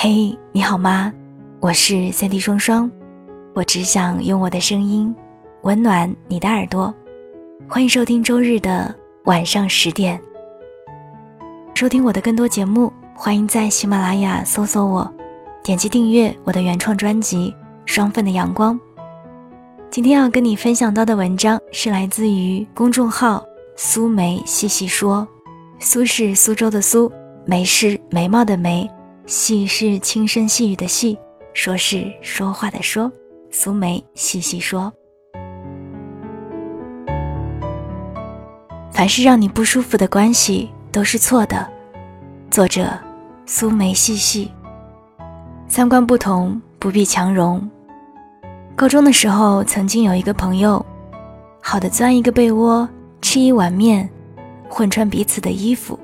嘿，你好吗？我是三 D 双双，我只想用我的声音温暖你的耳朵。欢迎收听周日的晚上十点。收听我的更多节目，欢迎在喜马拉雅搜索我，点击订阅我的原创专辑《双份的阳光》。今天要跟你分享到的文章是来自于公众号“苏梅细细说”，苏是苏州的苏，梅是眉毛的眉。细是轻声细语的细，说是说话的说。苏梅细细说，凡是让你不舒服的关系都是错的。作者：苏梅细细。三观不同不必强融。高中的时候，曾经有一个朋友，好的钻一个被窝，吃一碗面，混穿彼此的衣服，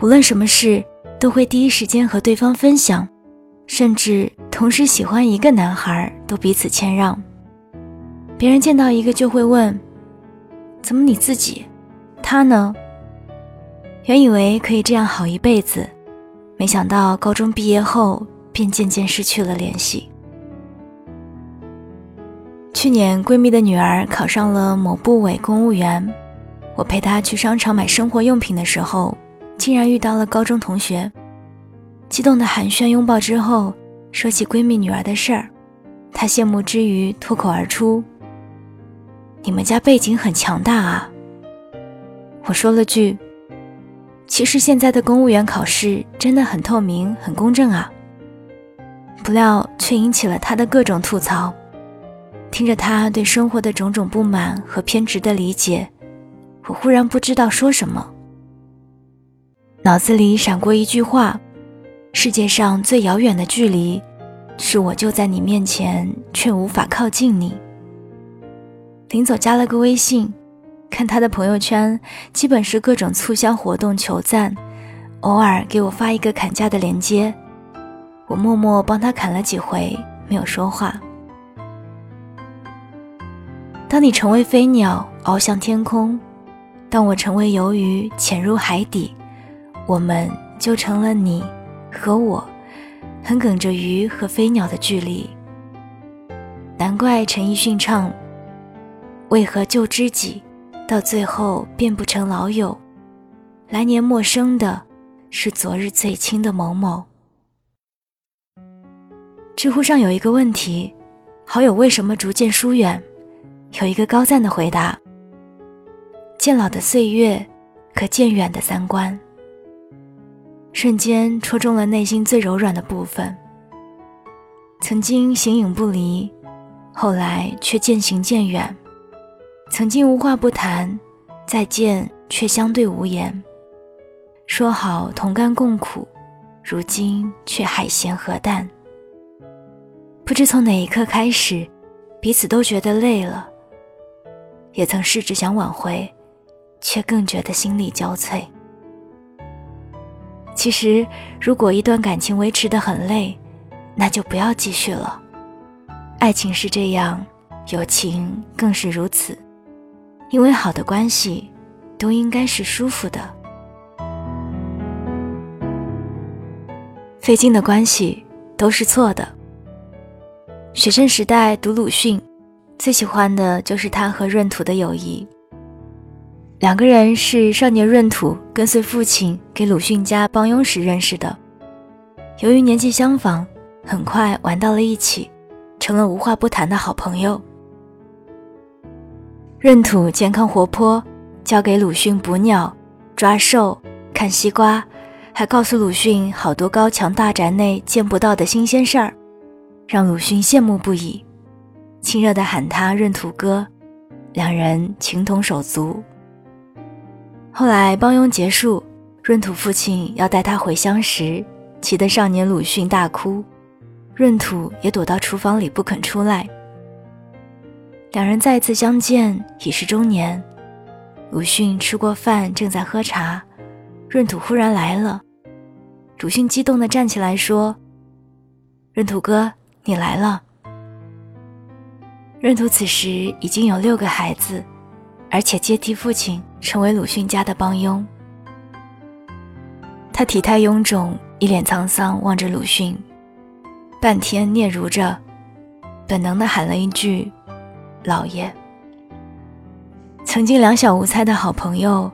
无论什么事。都会第一时间和对方分享，甚至同时喜欢一个男孩，都彼此谦让。别人见到一个就会问：“怎么你自己？他呢？”原以为可以这样好一辈子，没想到高中毕业后便渐渐失去了联系。去年闺蜜的女儿考上了某部委公务员，我陪她去商场买生活用品的时候。竟然遇到了高中同学，激动的寒暄拥抱之后，说起闺蜜女儿的事儿，她羡慕之余脱口而出：“你们家背景很强大啊。”我说了句：“其实现在的公务员考试真的很透明、很公正啊。”不料却引起了她的各种吐槽。听着她对生活的种种不满和偏执的理解，我忽然不知道说什么。脑子里闪过一句话：“世界上最遥远的距离，是我就在你面前，却无法靠近你。”临走加了个微信，看他的朋友圈，基本是各种促销活动求赞，偶尔给我发一个砍价的链接，我默默帮他砍了几回，没有说话。当你成为飞鸟翱翔天空，当我成为游鱼潜入海底。我们就成了你和我，很梗着鱼和飞鸟的距离。难怪陈奕迅唱：“为何旧知己，到最后变不成老友？来年陌生的，是昨日最亲的某某。”知乎上有一个问题：好友为什么逐渐疏远？有一个高赞的回答：渐老的岁月，可渐远的三观。瞬间戳中了内心最柔软的部分。曾经形影不离，后来却渐行渐远；曾经无话不谈，再见却相对无言。说好同甘共苦，如今却海咸河淡。不知从哪一刻开始，彼此都觉得累了，也曾试着想挽回，却更觉得心力交瘁。其实，如果一段感情维持的很累，那就不要继续了。爱情是这样，友情更是如此。因为好的关系，都应该是舒服的。费劲的关系都是错的。学生时代读鲁迅，最喜欢的就是他和闰土的友谊。两个人是少年闰土跟随父亲给鲁迅家帮佣时认识的，由于年纪相仿，很快玩到了一起，成了无话不谈的好朋友。闰土健康活泼，教给鲁迅捕鸟、抓兽、看西瓜，还告诉鲁迅好多高墙大宅内见不到的新鲜事儿，让鲁迅羡慕不已，亲热地喊他闰土哥，两人情同手足。后来帮佣结束，闰土父亲要带他回乡时，气得少年鲁迅大哭，闰土也躲到厨房里不肯出来。两人再次相见已是中年，鲁迅吃过饭正在喝茶，闰土忽然来了，鲁迅激动地站起来说：“闰土哥，你来了。”闰土此时已经有六个孩子。而且接替父亲成为鲁迅家的帮佣，他体态臃肿，一脸沧桑望着鲁迅，半天嗫嚅着，本能的喊了一句：“老爷。”曾经两小无猜的好朋友，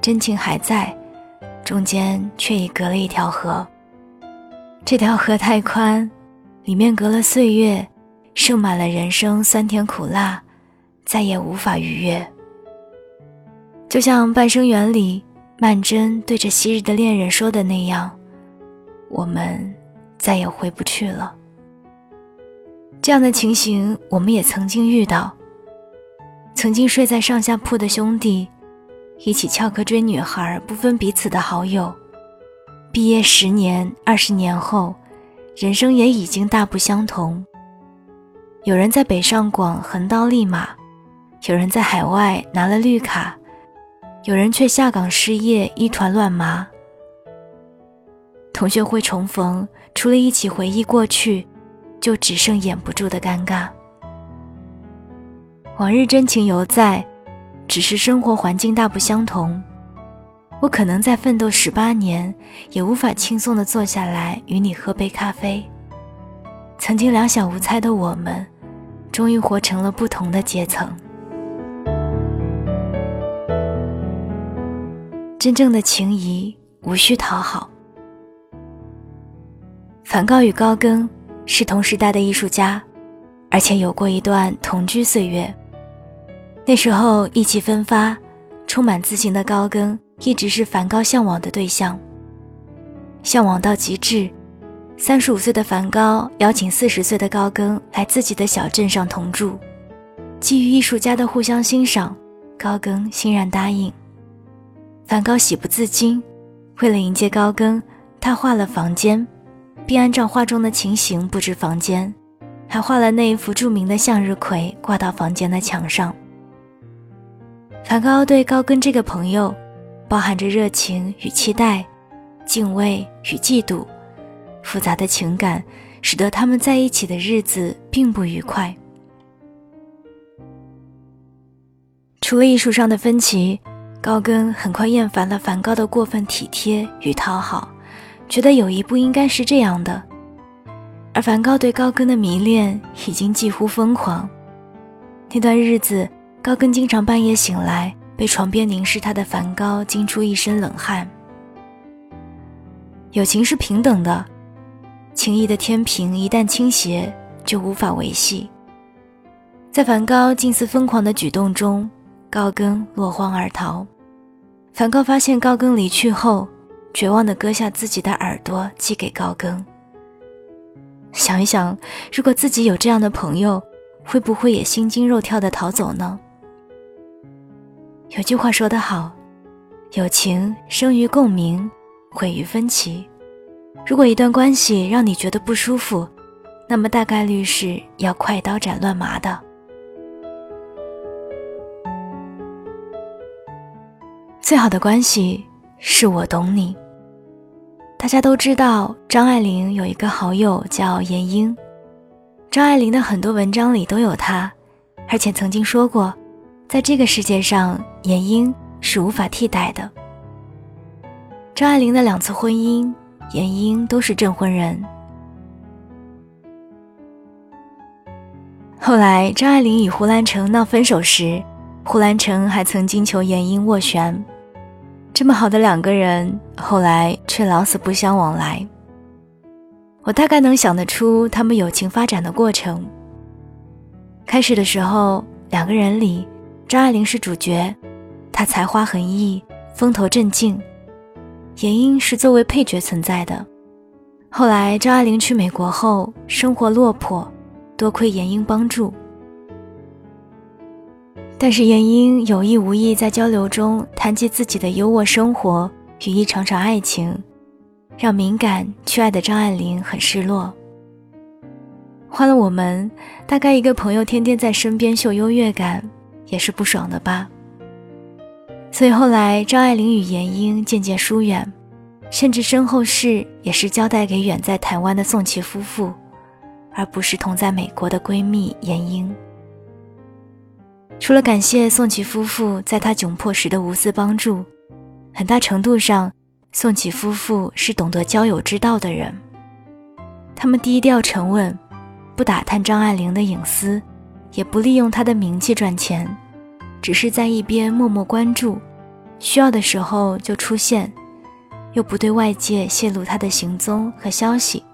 真情还在，中间却已隔了一条河。这条河太宽，里面隔了岁月，盛满了人生酸甜苦辣，再也无法逾越。就像《半生缘》里曼桢对着昔日的恋人说的那样。我们再也回不去了。这样的情形，我们也曾经遇到。曾经睡在上下铺的兄弟，一起翘课追女孩，不分彼此的好友。毕业十年、二十年后，人生也已经大不相同。有人在北上广横刀立马，有人在海外拿了绿卡，有人却下岗失业，一团乱麻。同学会重逢，除了一起回忆过去，就只剩掩不住的尴尬。往日真情犹在，只是生活环境大不相同。我可能再奋斗十八年，也无法轻松的坐下来与你喝杯咖啡。曾经两小无猜的我们，终于活成了不同的阶层。真正的情谊，无需讨好。梵高与高更是同时代的艺术家，而且有过一段同居岁月。那时候意气风发、充满自信的高更，一直是梵高向往的对象。向往到极致，三十五岁的梵高邀请四十岁的高更来自己的小镇上同住。基于艺术家的互相欣赏，高更欣然答应。梵高喜不自禁，为了迎接高更，他画了房间。并按照画中的情形布置房间，还画了那一幅著名的向日葵挂到房间的墙上。梵高对高更这个朋友，包含着热情与期待、敬畏与嫉妒，复杂的情感使得他们在一起的日子并不愉快。除了艺术上的分歧，高更很快厌烦了梵高的过分体贴与讨好。觉得友谊不应该是这样的，而梵高对高更的迷恋已经几乎疯狂。那段日子，高更经常半夜醒来，被床边凝视他的梵高惊出一身冷汗。友情是平等的，情谊的天平一旦倾斜，就无法维系。在梵高近似疯狂的举动中，高更落荒而逃。梵高发现高更离去后。绝望地割下自己的耳朵，寄给高更。想一想，如果自己有这样的朋友，会不会也心惊肉跳地逃走呢？有句话说得好：“友情生于共鸣，毁于分歧。”如果一段关系让你觉得不舒服，那么大概率是要快刀斩乱麻的。最好的关系是我懂你。大家都知道，张爱玲有一个好友叫闫英。张爱玲的很多文章里都有她，而且曾经说过，在这个世界上，闫英是无法替代的。张爱玲的两次婚姻，闫英都是证婚人。后来，张爱玲与胡兰成闹分手时，胡兰成还曾经求闫英斡旋。这么好的两个人，后来却老死不相往来。我大概能想得出他们友情发展的过程。开始的时候，两个人里，张爱玲是主角，她才华横溢，风头正劲；闫英是作为配角存在的。后来张爱玲去美国后，生活落魄，多亏闫英帮助。但是闫英有意无意在交流中谈及自己的优渥生活与一场场爱情，让敏感缺爱的张爱玲很失落。换了我们，大概一个朋友天天在身边秀优越感，也是不爽的吧。所以后来张爱玲与闫英渐渐疏远，甚至身后事也是交代给远在台湾的宋琦夫妇，而不是同在美国的闺蜜闫英。除了感谢宋琦夫妇在他窘迫时的无私帮助，很大程度上，宋琦夫妇是懂得交友之道的人，他们低调沉稳，不打探张爱玲的隐私，也不利用她的名气赚钱，只是在一边默默关注，需要的时候就出现，又不对外界泄露她的行踪和消息，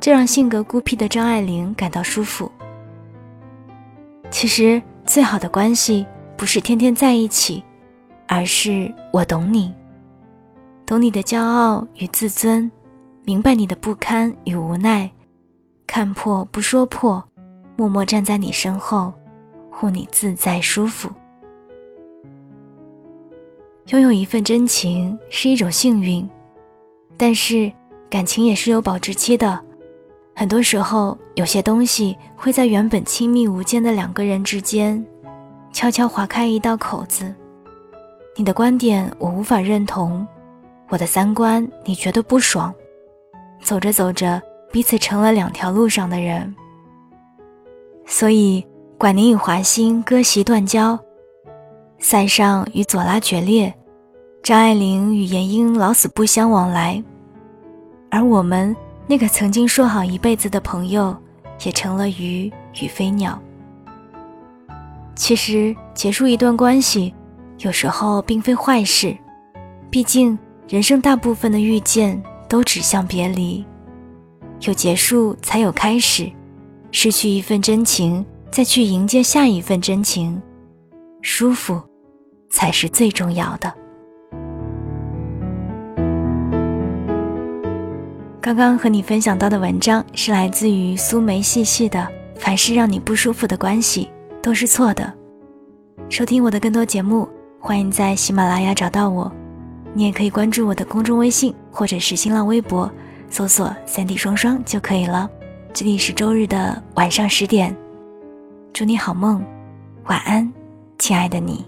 这让性格孤僻的张爱玲感到舒服。其实，最好的关系不是天天在一起，而是我懂你。懂你的骄傲与自尊，明白你的不堪与无奈，看破不说破，默默站在你身后，护你自在舒服。拥有一份真情是一种幸运，但是感情也是有保质期的。很多时候，有些东西会在原本亲密无间的两个人之间，悄悄划开一道口子。你的观点我无法认同。我的三观你觉得不爽，走着走着，彼此成了两条路上的人。所以，管宁与华歆割席断交，塞尚与左拉决裂，张爱玲与闫英老死不相往来，而我们那个曾经说好一辈子的朋友，也成了鱼与飞鸟。其实，结束一段关系，有时候并非坏事，毕竟。人生大部分的遇见都指向别离，有结束才有开始，失去一份真情，再去迎接下一份真情，舒服才是最重要的。刚刚和你分享到的文章是来自于苏梅细细的，凡是让你不舒服的关系都是错的。收听我的更多节目，欢迎在喜马拉雅找到我。你也可以关注我的公众微信或者是新浪微博，搜索“三 D 双双”就可以了。这里是周日的晚上十点，祝你好梦，晚安，亲爱的你。